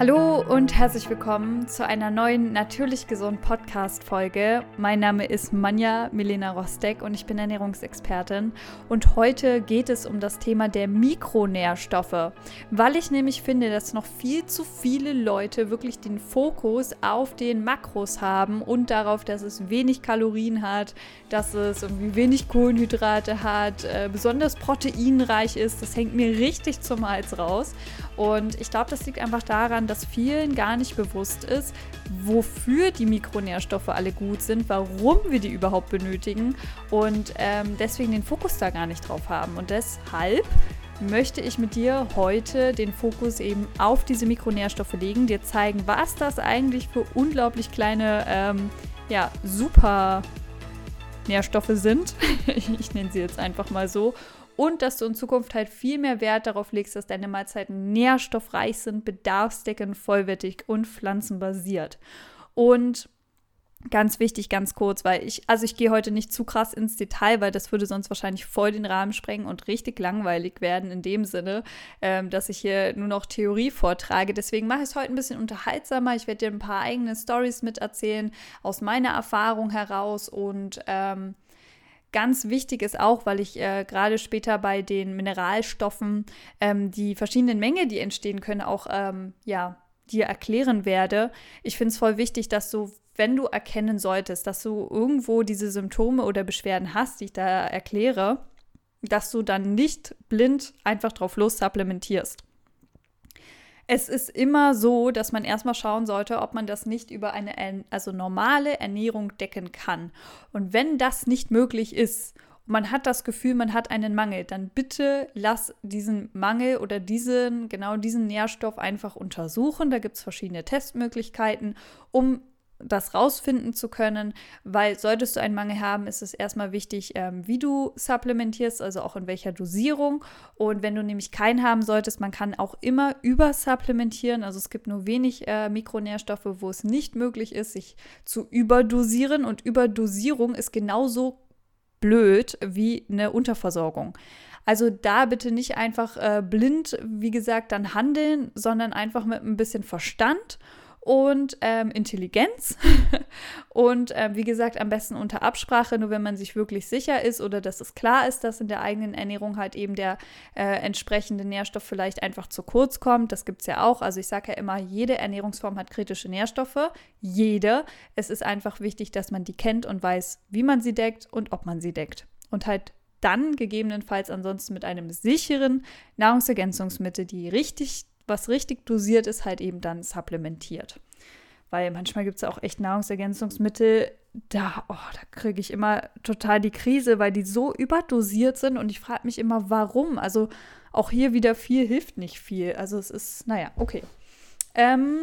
Hallo und herzlich willkommen zu einer neuen Natürlich Gesund Podcast Folge. Mein Name ist Manja Milena Rostek und ich bin Ernährungsexpertin. Und heute geht es um das Thema der Mikronährstoffe, weil ich nämlich finde, dass noch viel zu viele Leute wirklich den Fokus auf den Makros haben und darauf, dass es wenig Kalorien hat, dass es irgendwie wenig Kohlenhydrate hat, äh, besonders proteinreich ist. Das hängt mir richtig zum Hals raus. Und ich glaube, das liegt einfach daran, dass vielen gar nicht bewusst ist, wofür die Mikronährstoffe alle gut sind, warum wir die überhaupt benötigen und ähm, deswegen den Fokus da gar nicht drauf haben. Und deshalb möchte ich mit dir heute den Fokus eben auf diese Mikronährstoffe legen, dir zeigen, was das eigentlich für unglaublich kleine, ähm, ja, super Nährstoffe sind. ich nenne sie jetzt einfach mal so und dass du in Zukunft halt viel mehr Wert darauf legst, dass deine Mahlzeiten nährstoffreich sind, bedarfsdeckend, vollwertig und pflanzenbasiert. Und Ganz wichtig, ganz kurz, weil ich, also ich gehe heute nicht zu krass ins Detail, weil das würde sonst wahrscheinlich voll den Rahmen sprengen und richtig langweilig werden in dem Sinne, ähm, dass ich hier nur noch Theorie vortrage. Deswegen mache ich es heute ein bisschen unterhaltsamer. Ich werde dir ein paar eigene Stories miterzählen aus meiner Erfahrung heraus und ähm, Ganz wichtig ist auch, weil ich äh, gerade später bei den Mineralstoffen ähm, die verschiedenen Mengen, die entstehen können, auch ähm, ja, dir erklären werde. Ich finde es voll wichtig, dass du, wenn du erkennen solltest, dass du irgendwo diese Symptome oder Beschwerden hast, die ich da erkläre, dass du dann nicht blind einfach drauf los supplementierst es ist immer so, dass man erstmal schauen sollte, ob man das nicht über eine also normale Ernährung decken kann. Und wenn das nicht möglich ist man hat das Gefühl, man hat einen Mangel, dann bitte lass diesen Mangel oder diesen, genau diesen Nährstoff einfach untersuchen. Da gibt es verschiedene Testmöglichkeiten, um das rausfinden zu können, weil solltest du einen Mangel haben, ist es erstmal wichtig, ähm, wie du supplementierst, also auch in welcher Dosierung. Und wenn du nämlich keinen haben solltest, man kann auch immer übersupplementieren. Also es gibt nur wenig äh, Mikronährstoffe, wo es nicht möglich ist, sich zu überdosieren. Und Überdosierung ist genauso blöd wie eine Unterversorgung. Also da bitte nicht einfach äh, blind, wie gesagt, dann handeln, sondern einfach mit ein bisschen Verstand und ähm, Intelligenz. und äh, wie gesagt, am besten unter Absprache, nur wenn man sich wirklich sicher ist oder dass es klar ist, dass in der eigenen Ernährung halt eben der äh, entsprechende Nährstoff vielleicht einfach zu kurz kommt. Das gibt es ja auch. Also ich sage ja immer, jede Ernährungsform hat kritische Nährstoffe. Jede. Es ist einfach wichtig, dass man die kennt und weiß, wie man sie deckt und ob man sie deckt. Und halt dann gegebenenfalls ansonsten mit einem sicheren Nahrungsergänzungsmittel, die richtig was richtig dosiert ist, halt eben dann supplementiert. Weil manchmal gibt es auch echt Nahrungsergänzungsmittel, da, oh, da kriege ich immer total die Krise, weil die so überdosiert sind und ich frage mich immer, warum. Also auch hier wieder viel hilft nicht viel. Also es ist, naja, okay. Ähm,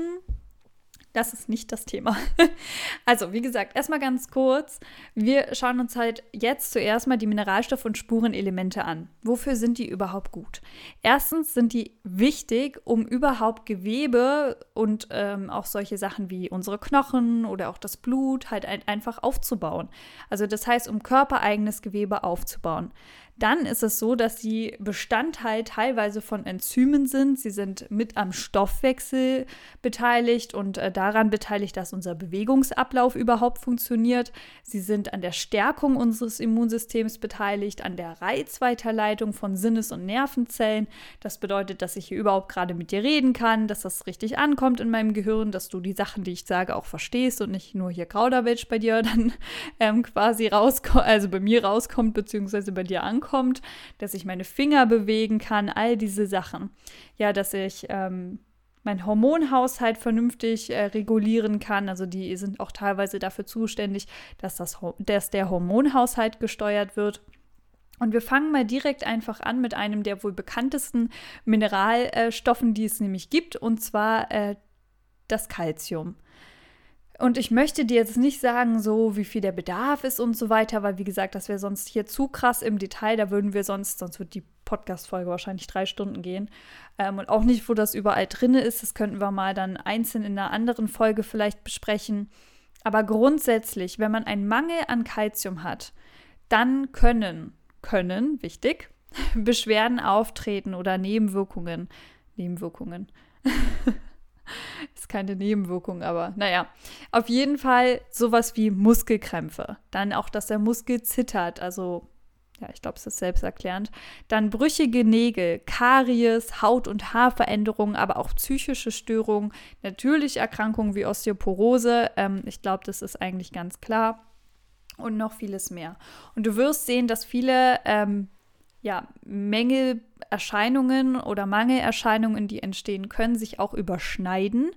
das ist nicht das Thema. also, wie gesagt, erstmal ganz kurz. Wir schauen uns halt jetzt zuerst mal die Mineralstoff- und Spurenelemente an. Wofür sind die überhaupt gut? Erstens sind die wichtig, um überhaupt Gewebe und ähm, auch solche Sachen wie unsere Knochen oder auch das Blut halt ein einfach aufzubauen. Also, das heißt, um körpereigenes Gewebe aufzubauen dann ist es so, dass sie Bestandteil teilweise von Enzymen sind. Sie sind mit am Stoffwechsel beteiligt und äh, daran beteiligt, dass unser Bewegungsablauf überhaupt funktioniert. Sie sind an der Stärkung unseres Immunsystems beteiligt, an der Reizweiterleitung von Sinnes- und Nervenzellen. Das bedeutet, dass ich hier überhaupt gerade mit dir reden kann, dass das richtig ankommt in meinem Gehirn, dass du die Sachen, die ich sage, auch verstehst und nicht nur hier Kauderwelsch bei dir dann ähm, quasi rauskommt, also bei mir rauskommt, beziehungsweise bei dir ankommt kommt, dass ich meine Finger bewegen kann, all diese Sachen. Ja, dass ich ähm, meinen Hormonhaushalt vernünftig äh, regulieren kann. Also die sind auch teilweise dafür zuständig, dass, das, dass der Hormonhaushalt gesteuert wird. Und wir fangen mal direkt einfach an mit einem der wohl bekanntesten Mineralstoffen, die es nämlich gibt, und zwar äh, das Calcium. Und ich möchte dir jetzt nicht sagen, so wie viel der Bedarf ist und so weiter, weil wie gesagt, das wäre sonst hier zu krass im Detail. Da würden wir sonst, sonst wird die Podcast-Folge wahrscheinlich drei Stunden gehen. Ähm, und auch nicht, wo das überall drin ist. Das könnten wir mal dann einzeln in einer anderen Folge vielleicht besprechen. Aber grundsätzlich, wenn man einen Mangel an Kalzium hat, dann können, können, wichtig, Beschwerden auftreten oder Nebenwirkungen. Nebenwirkungen. ist keine Nebenwirkung, aber naja. Auf jeden Fall sowas wie Muskelkrämpfe. Dann auch, dass der Muskel zittert, also ja, ich glaube, es ist selbsterklärend. Dann brüchige Nägel, Karies, Haut- und Haarveränderungen, aber auch psychische Störungen, natürlich Erkrankungen wie Osteoporose. Ähm, ich glaube, das ist eigentlich ganz klar. Und noch vieles mehr. Und du wirst sehen, dass viele ähm, ja, Mängelerscheinungen oder Mangelerscheinungen, die entstehen können, sich auch überschneiden.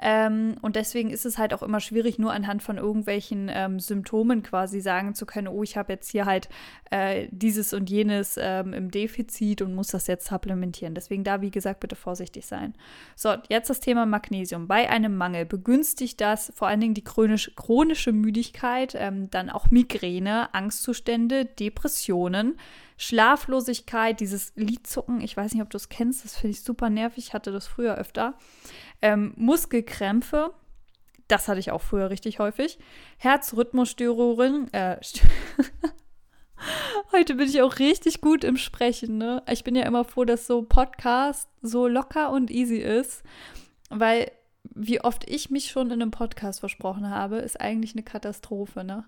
Ähm, und deswegen ist es halt auch immer schwierig, nur anhand von irgendwelchen ähm, Symptomen quasi sagen zu können, oh, ich habe jetzt hier halt äh, dieses und jenes ähm, im Defizit und muss das jetzt supplementieren. Deswegen da, wie gesagt, bitte vorsichtig sein. So, jetzt das Thema Magnesium. Bei einem Mangel begünstigt das vor allen Dingen die chronisch, chronische Müdigkeit, ähm, dann auch Migräne, Angstzustände, Depressionen. Schlaflosigkeit, dieses Lidzucken, ich weiß nicht, ob du es kennst, das finde ich super nervig, ich hatte das früher öfter. Ähm, Muskelkrämpfe, das hatte ich auch früher richtig häufig. Herzrhythmusstörungen, äh, Heute bin ich auch richtig gut im Sprechen, ne? Ich bin ja immer froh, dass so Podcast so locker und easy ist, weil wie oft ich mich schon in einem Podcast versprochen habe, ist eigentlich eine Katastrophe, ne?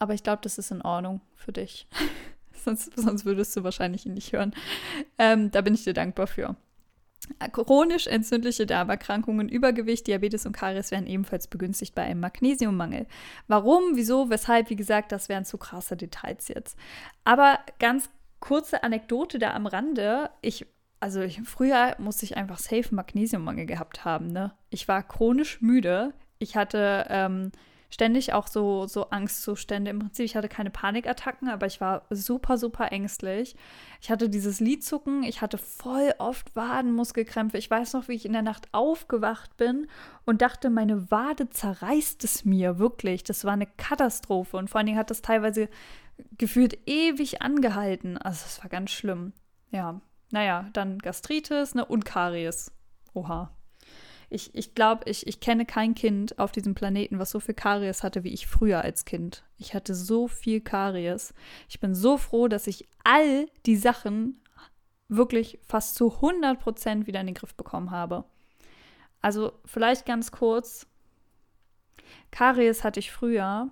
Aber ich glaube, das ist in Ordnung für dich. sonst, sonst würdest du wahrscheinlich ihn nicht hören. Ähm, da bin ich dir dankbar für. Chronisch entzündliche Darmerkrankungen, Übergewicht, Diabetes und Karies werden ebenfalls begünstigt bei einem Magnesiummangel. Warum, wieso, weshalb, wie gesagt, das wären zu krasse Details jetzt. Aber ganz kurze Anekdote da am Rande. Ich, also ich, früher musste ich einfach safe Magnesiummangel gehabt haben. Ne? Ich war chronisch müde. Ich hatte ähm, ständig auch so, so Angstzustände. Im Prinzip, ich hatte keine Panikattacken, aber ich war super, super ängstlich. Ich hatte dieses Lidzucken, ich hatte voll oft Wadenmuskelkrämpfe. Ich weiß noch, wie ich in der Nacht aufgewacht bin und dachte, meine Wade zerreißt es mir, wirklich. Das war eine Katastrophe und vor allen Dingen hat das teilweise gefühlt ewig angehalten. Also es war ganz schlimm. Ja, naja, dann Gastritis ne, und Karies. Oha, ich, ich glaube, ich, ich kenne kein Kind auf diesem Planeten, was so viel Karies hatte wie ich früher als Kind. Ich hatte so viel Karies. Ich bin so froh, dass ich all die Sachen wirklich fast zu 100 Prozent wieder in den Griff bekommen habe. Also vielleicht ganz kurz. Karies hatte ich früher.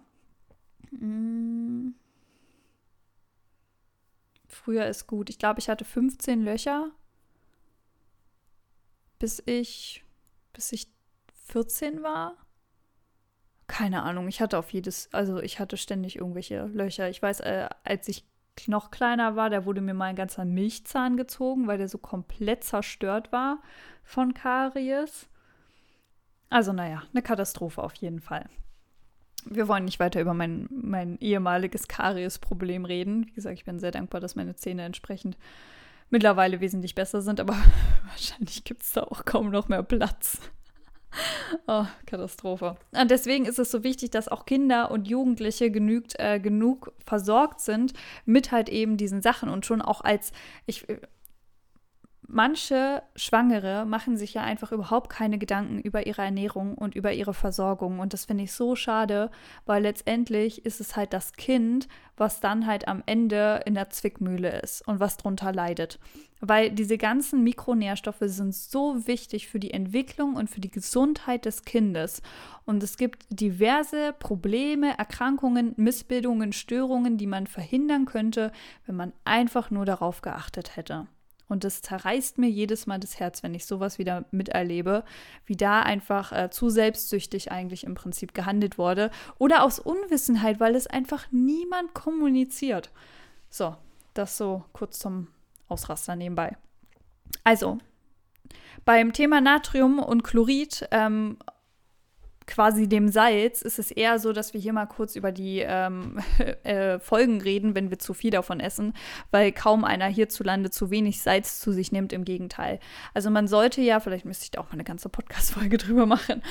Hm. Früher ist gut. Ich glaube, ich hatte 15 Löcher, bis ich bis ich 14 war. Keine Ahnung, ich hatte auf jedes, also ich hatte ständig irgendwelche Löcher. Ich weiß, äh, als ich noch kleiner war, da wurde mir mal ein ganzer Milchzahn gezogen, weil der so komplett zerstört war von Karies. Also naja, eine Katastrophe auf jeden Fall. Wir wollen nicht weiter über mein, mein ehemaliges Karies-Problem reden. Wie gesagt, ich bin sehr dankbar, dass meine Zähne entsprechend mittlerweile wesentlich besser sind, aber wahrscheinlich gibt es da auch kaum noch mehr Platz. Oh, Katastrophe. Und deswegen ist es so wichtig, dass auch Kinder und Jugendliche genügt, äh, genug versorgt sind mit halt eben diesen Sachen und schon auch als, ich manche Schwangere machen sich ja einfach überhaupt keine Gedanken über ihre Ernährung und über ihre Versorgung. Und das finde ich so schade, weil letztendlich ist es halt das Kind, was dann halt am Ende in der Zwickmühle ist und was drunter leidet. Weil diese ganzen Mikronährstoffe sind so wichtig für die Entwicklung und für die Gesundheit des Kindes. Und es gibt diverse Probleme, Erkrankungen, Missbildungen, Störungen, die man verhindern könnte, wenn man einfach nur darauf geachtet hätte. Und das zerreißt mir jedes Mal das Herz, wenn ich sowas wieder miterlebe, wie da einfach äh, zu selbstsüchtig eigentlich im Prinzip gehandelt wurde. Oder aus Unwissenheit, weil es einfach niemand kommuniziert. So, das so kurz zum Ausraster nebenbei. Also, beim Thema Natrium und Chlorid ähm, quasi dem Salz ist es eher so, dass wir hier mal kurz über die ähm, äh, Folgen reden, wenn wir zu viel davon essen, weil kaum einer hierzulande zu wenig Salz zu sich nimmt, im Gegenteil. Also man sollte ja, vielleicht müsste ich da auch mal eine ganze Podcast-Folge drüber machen,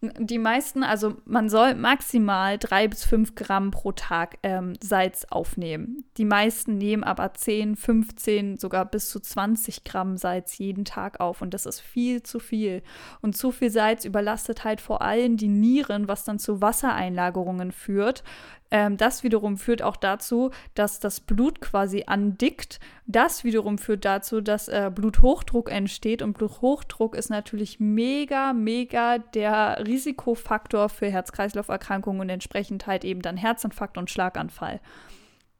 die meisten, also man soll maximal drei bis fünf Gramm pro Tag ähm, Salz aufnehmen. Die meisten nehmen aber 10, 15, sogar bis zu 20 Gramm Salz jeden Tag auf und das ist viel zu viel. Und zu viel Salz überlastet halt vor allem die die Nieren, was dann zu Wassereinlagerungen führt. Ähm, das wiederum führt auch dazu, dass das Blut quasi andickt. Das wiederum führt dazu, dass äh, Bluthochdruck entsteht. Und Bluthochdruck ist natürlich mega, mega der Risikofaktor für Herz-Kreislauf-Erkrankungen und entsprechend halt eben dann Herzinfarkt und Schlaganfall.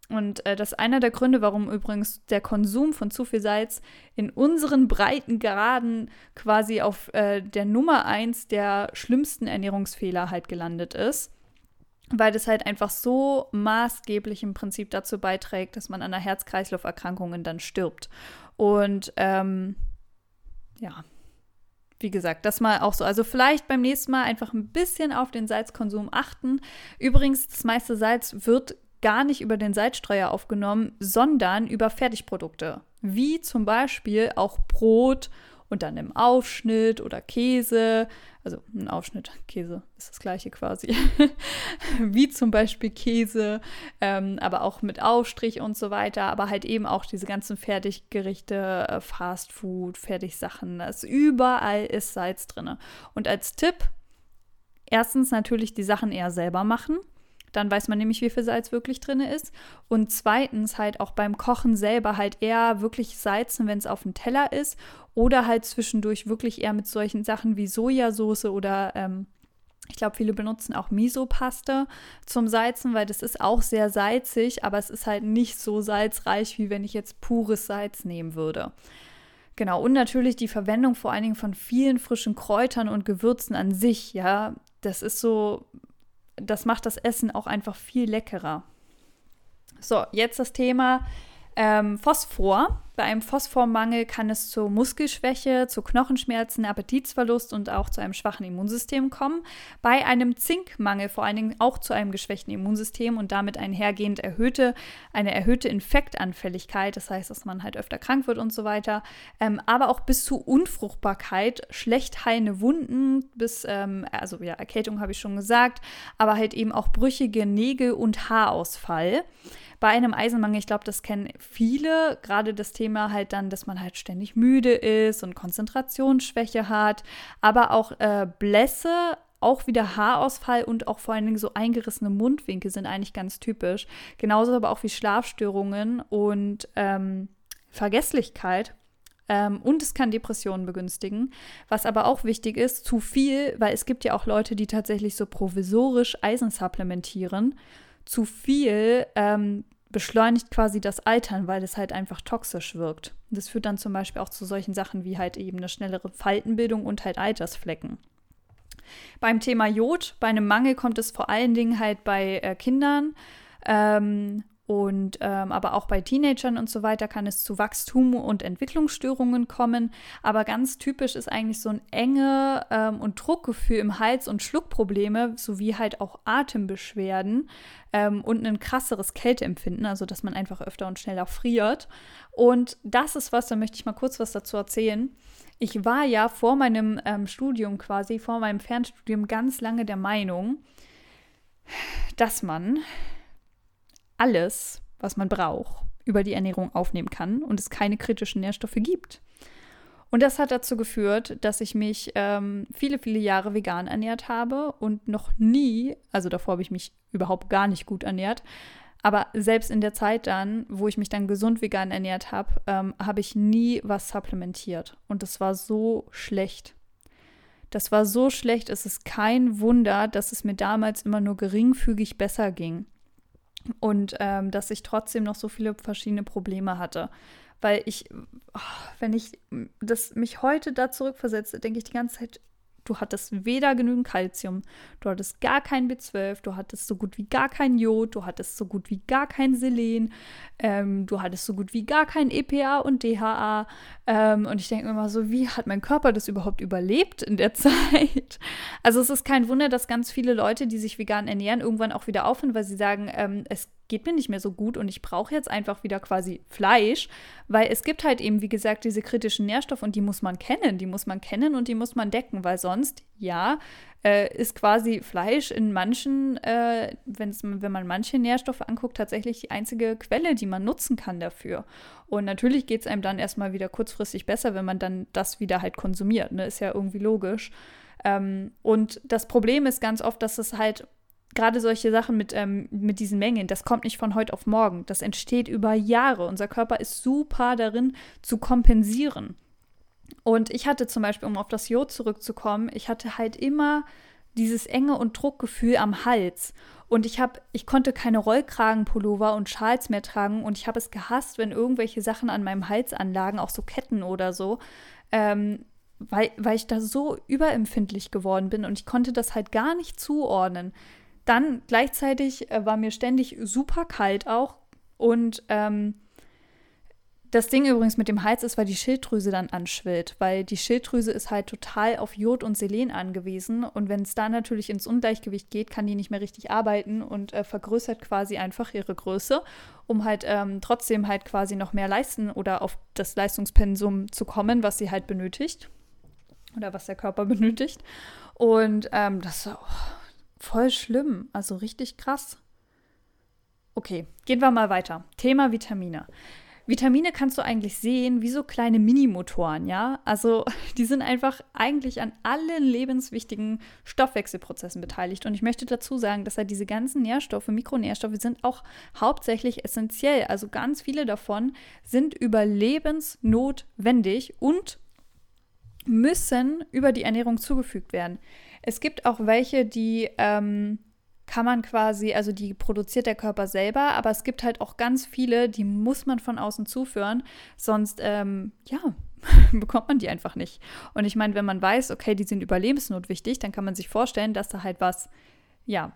Und äh, das ist einer der Gründe, warum übrigens der Konsum von zu viel Salz in unseren breiten Graden quasi auf äh, der Nummer eins der schlimmsten Ernährungsfehler halt gelandet ist. Weil das halt einfach so maßgeblich im Prinzip dazu beiträgt, dass man an einer Herz-Kreislauf-Erkrankungen dann stirbt. Und ähm, ja, wie gesagt, das mal auch so. Also vielleicht beim nächsten Mal einfach ein bisschen auf den Salzkonsum achten. Übrigens, das meiste Salz wird gar nicht über den Salzstreuer aufgenommen, sondern über Fertigprodukte, wie zum Beispiel auch Brot und dann im Aufschnitt oder Käse. Also ein Aufschnitt, Käse ist das gleiche quasi. wie zum Beispiel Käse, ähm, aber auch mit Aufstrich und so weiter. Aber halt eben auch diese ganzen Fertiggerichte, äh, Fastfood, Fertigsachen. Da ist überall ist Salz drin. Und als Tipp, erstens natürlich die Sachen eher selber machen. Dann weiß man nämlich, wie viel Salz wirklich drin ist. Und zweitens halt auch beim Kochen selber halt eher wirklich salzen, wenn es auf dem Teller ist. Oder halt zwischendurch wirklich eher mit solchen Sachen wie Sojasauce oder ähm, ich glaube, viele benutzen auch Miso-Paste zum Salzen, weil das ist auch sehr salzig, aber es ist halt nicht so salzreich, wie wenn ich jetzt pures Salz nehmen würde. Genau, und natürlich die Verwendung vor allen Dingen von vielen frischen Kräutern und Gewürzen an sich, ja. Das ist so das macht das Essen auch einfach viel leckerer. So, jetzt das Thema ähm, Phosphor. Bei einem Phosphormangel kann es zu Muskelschwäche, zu Knochenschmerzen, Appetitsverlust und auch zu einem schwachen Immunsystem kommen. Bei einem Zinkmangel vor allen Dingen auch zu einem geschwächten Immunsystem und damit einhergehend erhöhte, eine erhöhte Infektanfälligkeit, das heißt, dass man halt öfter krank wird und so weiter. Ähm, aber auch bis zu Unfruchtbarkeit, schlecht heilende Wunden, bis, ähm, also ja, Erkältung habe ich schon gesagt, aber halt eben auch brüchige Nägel und Haarausfall bei einem Eisenmangel, ich glaube, das kennen viele, gerade das Thema halt dann, dass man halt ständig müde ist und Konzentrationsschwäche hat, aber auch äh, Blässe, auch wieder Haarausfall und auch vor allen Dingen so eingerissene Mundwinkel sind eigentlich ganz typisch. Genauso aber auch wie Schlafstörungen und ähm, Vergesslichkeit. Ähm, und es kann Depressionen begünstigen. Was aber auch wichtig ist, zu viel, weil es gibt ja auch Leute, die tatsächlich so provisorisch Eisen supplementieren zu viel ähm, beschleunigt quasi das Altern, weil es halt einfach toxisch wirkt. Das führt dann zum Beispiel auch zu solchen Sachen wie halt eben eine schnellere Faltenbildung und halt Altersflecken. Beim Thema Jod, bei einem Mangel kommt es vor allen Dingen halt bei äh, Kindern ähm, und ähm, aber auch bei Teenagern und so weiter kann es zu Wachstum und Entwicklungsstörungen kommen. Aber ganz typisch ist eigentlich so ein Enge ähm, und Druckgefühl im Hals und Schluckprobleme sowie halt auch Atembeschwerden ähm, und ein krasseres Kälteempfinden, also dass man einfach öfter und schneller friert. Und das ist was, da möchte ich mal kurz was dazu erzählen. Ich war ja vor meinem ähm, Studium quasi, vor meinem Fernstudium ganz lange der Meinung, dass man alles, was man braucht, über die Ernährung aufnehmen kann und es keine kritischen Nährstoffe gibt. Und das hat dazu geführt, dass ich mich ähm, viele, viele Jahre vegan ernährt habe und noch nie, also davor habe ich mich überhaupt gar nicht gut ernährt, aber selbst in der Zeit dann, wo ich mich dann gesund vegan ernährt habe, ähm, habe ich nie was supplementiert. Und das war so schlecht. Das war so schlecht, es ist kein Wunder, dass es mir damals immer nur geringfügig besser ging und ähm, dass ich trotzdem noch so viele verschiedene Probleme hatte. Weil ich, oh, wenn ich das mich heute da zurückversetze, denke ich die ganze Zeit, Du hattest weder genügend Kalzium, du hattest gar kein B12, du hattest so gut wie gar kein Jod, du hattest so gut wie gar kein Selen, ähm, du hattest so gut wie gar kein EPA und DHA. Ähm, und ich denke mir immer so, wie hat mein Körper das überhaupt überlebt in der Zeit? Also es ist kein Wunder, dass ganz viele Leute, die sich vegan ernähren, irgendwann auch wieder aufhören, weil sie sagen, ähm, es geht mir nicht mehr so gut und ich brauche jetzt einfach wieder quasi Fleisch, weil es gibt halt eben, wie gesagt, diese kritischen Nährstoffe und die muss man kennen, die muss man kennen und die muss man decken, weil sonst, ja, äh, ist quasi Fleisch in manchen, äh, wenn man manche Nährstoffe anguckt, tatsächlich die einzige Quelle, die man nutzen kann dafür. Und natürlich geht es einem dann erstmal wieder kurzfristig besser, wenn man dann das wieder halt konsumiert, ne? ist ja irgendwie logisch. Ähm, und das Problem ist ganz oft, dass es halt gerade solche Sachen mit, ähm, mit diesen Mengen, das kommt nicht von heute auf morgen. Das entsteht über Jahre. Unser Körper ist super darin zu kompensieren. Und ich hatte zum Beispiel, um auf das Jod zurückzukommen, ich hatte halt immer dieses enge und Druckgefühl am Hals. Und ich habe, ich konnte keine Rollkragenpullover und Schals mehr tragen und ich habe es gehasst, wenn irgendwelche Sachen an meinem Hals anlagen, auch so Ketten oder so, ähm, weil, weil ich da so überempfindlich geworden bin und ich konnte das halt gar nicht zuordnen. Dann gleichzeitig äh, war mir ständig super kalt auch. Und ähm, das Ding übrigens mit dem Hals ist, weil die Schilddrüse dann anschwillt, weil die Schilddrüse ist halt total auf Jod und Selen angewiesen. Und wenn es da natürlich ins Ungleichgewicht geht, kann die nicht mehr richtig arbeiten und äh, vergrößert quasi einfach ihre Größe, um halt ähm, trotzdem halt quasi noch mehr leisten oder auf das Leistungspensum zu kommen, was sie halt benötigt oder was der Körper benötigt. Und ähm, das oh, voll schlimm, also richtig krass. Okay, gehen wir mal weiter. Thema Vitamine. Vitamine kannst du eigentlich sehen wie so kleine Minimotoren, ja? Also die sind einfach eigentlich an allen lebenswichtigen Stoffwechselprozessen beteiligt. Und ich möchte dazu sagen, dass halt diese ganzen Nährstoffe, Mikronährstoffe sind auch hauptsächlich essentiell. Also ganz viele davon sind überlebensnotwendig und müssen über die Ernährung zugefügt werden. Es gibt auch welche, die ähm, kann man quasi, also die produziert der Körper selber, aber es gibt halt auch ganz viele, die muss man von außen zuführen, sonst, ähm, ja, bekommt man die einfach nicht. Und ich meine, wenn man weiß, okay, die sind überlebensnotwichtig, dann kann man sich vorstellen, dass da halt was, ja,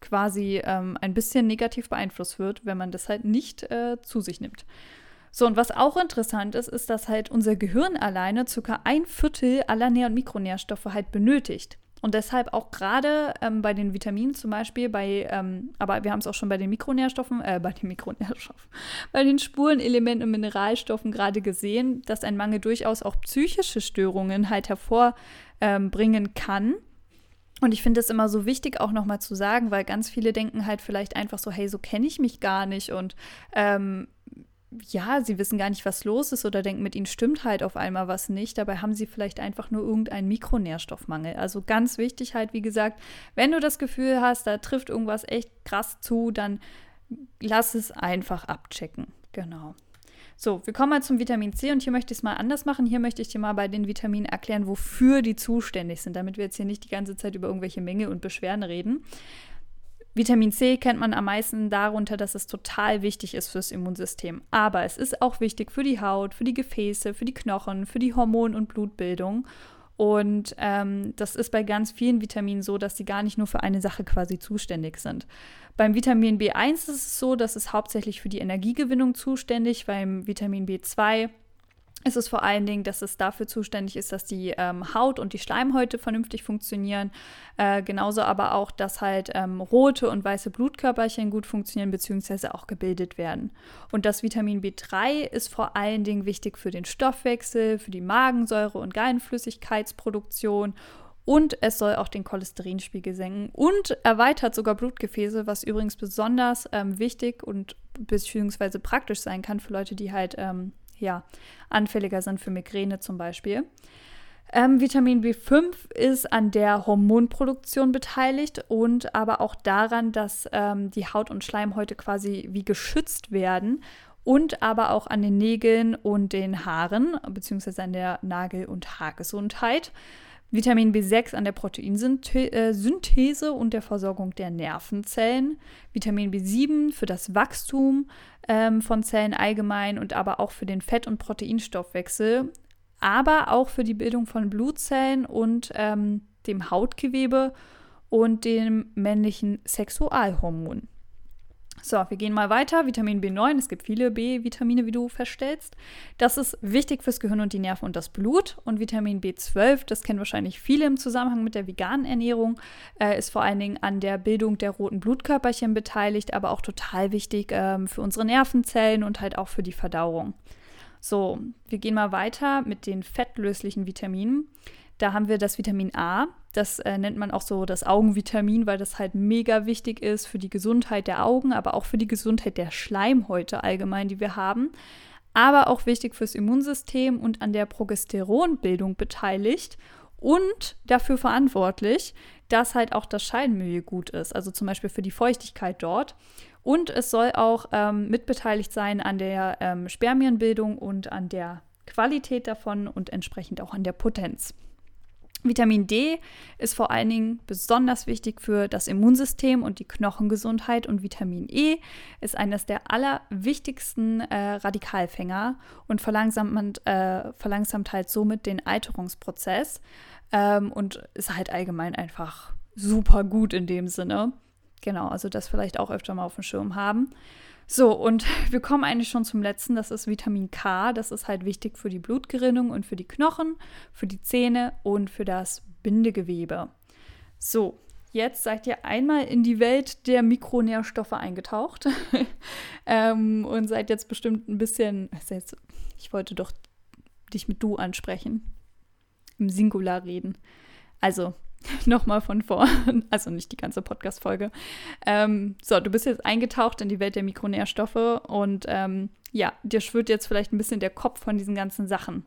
quasi ähm, ein bisschen negativ beeinflusst wird, wenn man das halt nicht äh, zu sich nimmt. So, und was auch interessant ist, ist, dass halt unser Gehirn alleine ca. ein Viertel aller Nähr- und Mikronährstoffe halt benötigt. Und deshalb auch gerade ähm, bei den Vitaminen zum Beispiel, bei, ähm, aber wir haben es auch schon bei den Mikronährstoffen, äh, bei den Mikronährstoffen, bei den Spurenelementen und Mineralstoffen gerade gesehen, dass ein Mangel durchaus auch psychische Störungen halt hervorbringen ähm, kann. Und ich finde es immer so wichtig, auch nochmal zu sagen, weil ganz viele denken halt vielleicht einfach so, hey, so kenne ich mich gar nicht und ähm, ja, sie wissen gar nicht, was los ist oder denken, mit ihnen stimmt halt auf einmal was nicht. Dabei haben sie vielleicht einfach nur irgendeinen Mikronährstoffmangel. Also ganz wichtig halt, wie gesagt, wenn du das Gefühl hast, da trifft irgendwas echt krass zu, dann lass es einfach abchecken. Genau. So, wir kommen mal zum Vitamin C und hier möchte ich es mal anders machen. Hier möchte ich dir mal bei den Vitaminen erklären, wofür die zuständig sind, damit wir jetzt hier nicht die ganze Zeit über irgendwelche Mängel und Beschwerden reden. Vitamin C kennt man am meisten darunter, dass es total wichtig ist fürs Immunsystem. Aber es ist auch wichtig für die Haut, für die Gefäße, für die Knochen, für die Hormon- und Blutbildung. Und ähm, das ist bei ganz vielen Vitaminen so, dass sie gar nicht nur für eine Sache quasi zuständig sind. Beim Vitamin B1 ist es so, dass es hauptsächlich für die Energiegewinnung zuständig, beim Vitamin B2 ist es vor allen Dingen, dass es dafür zuständig ist, dass die ähm, Haut und die Schleimhäute vernünftig funktionieren. Äh, genauso aber auch, dass halt ähm, rote und weiße Blutkörperchen gut funktionieren bzw. auch gebildet werden. Und das Vitamin B3 ist vor allen Dingen wichtig für den Stoffwechsel, für die Magensäure und Gallenflüssigkeitsproduktion und es soll auch den Cholesterinspiegel senken und erweitert sogar Blutgefäße, was übrigens besonders ähm, wichtig und beziehungsweise praktisch sein kann für Leute, die halt ähm, ja, anfälliger sind für Migräne zum Beispiel. Ähm, Vitamin B5 ist an der Hormonproduktion beteiligt und aber auch daran, dass ähm, die Haut und Schleimhäute quasi wie geschützt werden und aber auch an den Nägeln und den Haaren, beziehungsweise an der Nagel- und Haargesundheit. Vitamin B6 an der Proteinsynthese und der Versorgung der Nervenzellen. Vitamin B7 für das Wachstum ähm, von Zellen allgemein und aber auch für den Fett- und Proteinstoffwechsel, aber auch für die Bildung von Blutzellen und ähm, dem Hautgewebe und dem männlichen Sexualhormon. So, wir gehen mal weiter. Vitamin B9, es gibt viele B-Vitamine, wie du feststellst. Das ist wichtig fürs Gehirn und die Nerven und das Blut. Und Vitamin B12, das kennen wahrscheinlich viele im Zusammenhang mit der veganen Ernährung, äh, ist vor allen Dingen an der Bildung der roten Blutkörperchen beteiligt, aber auch total wichtig ähm, für unsere Nervenzellen und halt auch für die Verdauung. So, wir gehen mal weiter mit den fettlöslichen Vitaminen. Da haben wir das Vitamin A. Das äh, nennt man auch so das Augenvitamin, weil das halt mega wichtig ist für die Gesundheit der Augen, aber auch für die Gesundheit der Schleimhäute allgemein, die wir haben. Aber auch wichtig fürs Immunsystem und an der Progesteronbildung beteiligt und dafür verantwortlich, dass halt auch das Scheidenmilieu gut ist, also zum Beispiel für die Feuchtigkeit dort. Und es soll auch ähm, mitbeteiligt sein an der ähm, Spermienbildung und an der Qualität davon und entsprechend auch an der Potenz. Vitamin D ist vor allen Dingen besonders wichtig für das Immunsystem und die Knochengesundheit und Vitamin E ist eines der allerwichtigsten äh, Radikalfänger und verlangsamt, äh, verlangsamt halt somit den Alterungsprozess ähm, und ist halt allgemein einfach super gut in dem Sinne. Genau, also das vielleicht auch öfter mal auf dem Schirm haben. So, und wir kommen eigentlich schon zum letzten, das ist Vitamin K. Das ist halt wichtig für die Blutgerinnung und für die Knochen, für die Zähne und für das Bindegewebe. So, jetzt seid ihr einmal in die Welt der Mikronährstoffe eingetaucht ähm, und seid jetzt bestimmt ein bisschen, ich wollte doch dich mit du ansprechen, im Singular reden. Also, Nochmal von vorn, also nicht die ganze Podcast-Folge. Ähm, so, du bist jetzt eingetaucht in die Welt der Mikronährstoffe und ähm, ja, dir schwirrt jetzt vielleicht ein bisschen der Kopf von diesen ganzen Sachen.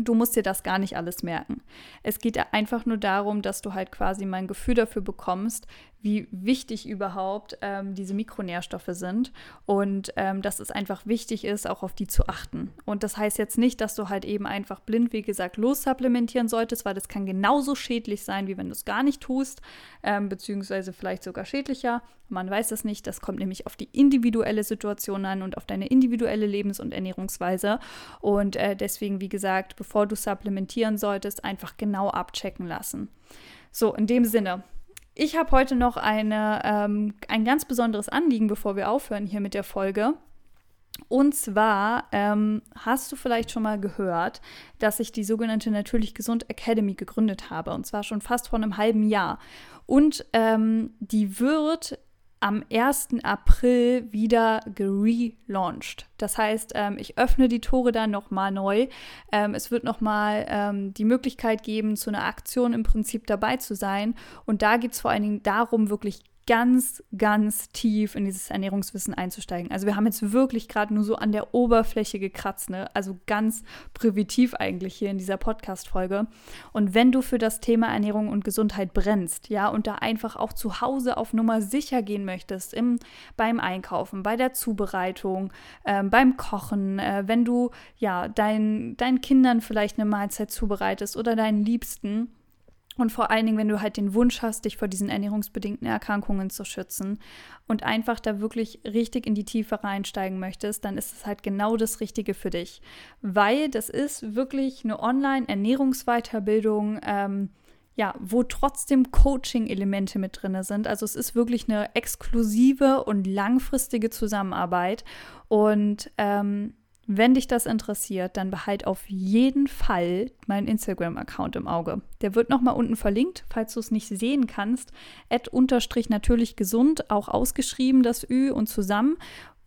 Du musst dir das gar nicht alles merken. Es geht einfach nur darum, dass du halt quasi mein Gefühl dafür bekommst, wie wichtig überhaupt ähm, diese Mikronährstoffe sind und ähm, dass es einfach wichtig ist, auch auf die zu achten. Und das heißt jetzt nicht, dass du halt eben einfach blind, wie gesagt, lossupplementieren solltest, weil das kann genauso schädlich sein, wie wenn du es gar nicht tust, ähm, beziehungsweise vielleicht sogar schädlicher. Man weiß das nicht. Das kommt nämlich auf die individuelle Situation an und auf deine individuelle Lebens- und Ernährungsweise. Und äh, deswegen, wie gesagt, bevor du supplementieren solltest, einfach genau abchecken lassen. So, in dem Sinne, ich habe heute noch eine, ähm, ein ganz besonderes Anliegen, bevor wir aufhören hier mit der Folge. Und zwar ähm, hast du vielleicht schon mal gehört, dass ich die sogenannte Natürlich Gesund Academy gegründet habe. Und zwar schon fast vor einem halben Jahr. Und ähm, die wird am 1. April wieder gelauncht. Das heißt, ähm, ich öffne die Tore dann nochmal neu. Ähm, es wird nochmal ähm, die Möglichkeit geben, zu einer Aktion im Prinzip dabei zu sein. Und da geht es vor allen Dingen darum, wirklich ganz, ganz tief in dieses Ernährungswissen einzusteigen. Also wir haben jetzt wirklich gerade nur so an der Oberfläche gekratzt, ne? Also ganz primitiv eigentlich hier in dieser Podcast-Folge. Und wenn du für das Thema Ernährung und Gesundheit brennst, ja, und da einfach auch zu Hause auf Nummer sicher gehen möchtest, im, beim Einkaufen, bei der Zubereitung, ähm, beim Kochen, äh, wenn du ja dein, deinen Kindern vielleicht eine Mahlzeit zubereitest oder deinen Liebsten, und vor allen Dingen, wenn du halt den Wunsch hast, dich vor diesen ernährungsbedingten Erkrankungen zu schützen und einfach da wirklich richtig in die Tiefe reinsteigen möchtest, dann ist es halt genau das Richtige für dich. Weil das ist wirklich eine Online-Ernährungsweiterbildung, ähm, ja, wo trotzdem Coaching-Elemente mit drin sind. Also es ist wirklich eine exklusive und langfristige Zusammenarbeit. Und ähm, wenn dich das interessiert, dann behalt auf jeden Fall meinen Instagram-Account im Auge. Der wird nochmal unten verlinkt, falls du es nicht sehen kannst. Add unterstrich natürlich gesund, auch ausgeschrieben das Ü und zusammen.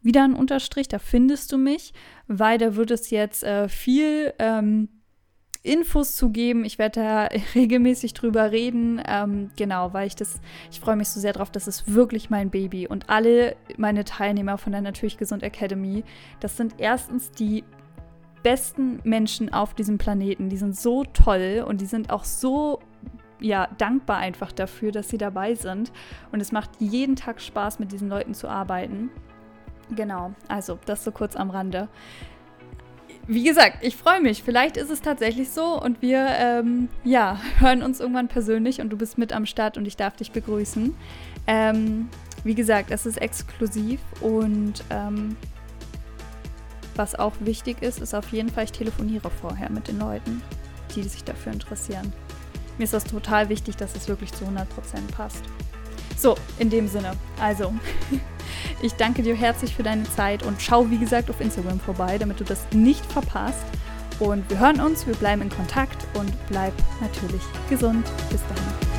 Wieder ein Unterstrich, da findest du mich, weil da wird es jetzt äh, viel ähm, Infos zu geben. Ich werde da regelmäßig drüber reden. Ähm, genau, weil ich das, ich freue mich so sehr drauf, das ist wirklich mein Baby. Und alle meine Teilnehmer von der Natürlich Gesund Academy, das sind erstens die besten Menschen auf diesem Planeten. Die sind so toll und die sind auch so ja, dankbar einfach dafür, dass sie dabei sind. Und es macht jeden Tag Spaß, mit diesen Leuten zu arbeiten. Genau, also das so kurz am Rande wie gesagt, ich freue mich. Vielleicht ist es tatsächlich so und wir ähm, ja, hören uns irgendwann persönlich und du bist mit am Start und ich darf dich begrüßen. Ähm, wie gesagt, es ist exklusiv und ähm, was auch wichtig ist, ist auf jeden Fall, ich telefoniere vorher mit den Leuten, die sich dafür interessieren. Mir ist das total wichtig, dass es wirklich zu 100% passt. So, in dem Sinne, also Ich danke dir herzlich für deine Zeit und schau, wie gesagt, auf Instagram vorbei, damit du das nicht verpasst. Und wir hören uns, wir bleiben in Kontakt und bleib natürlich gesund. Bis dahin.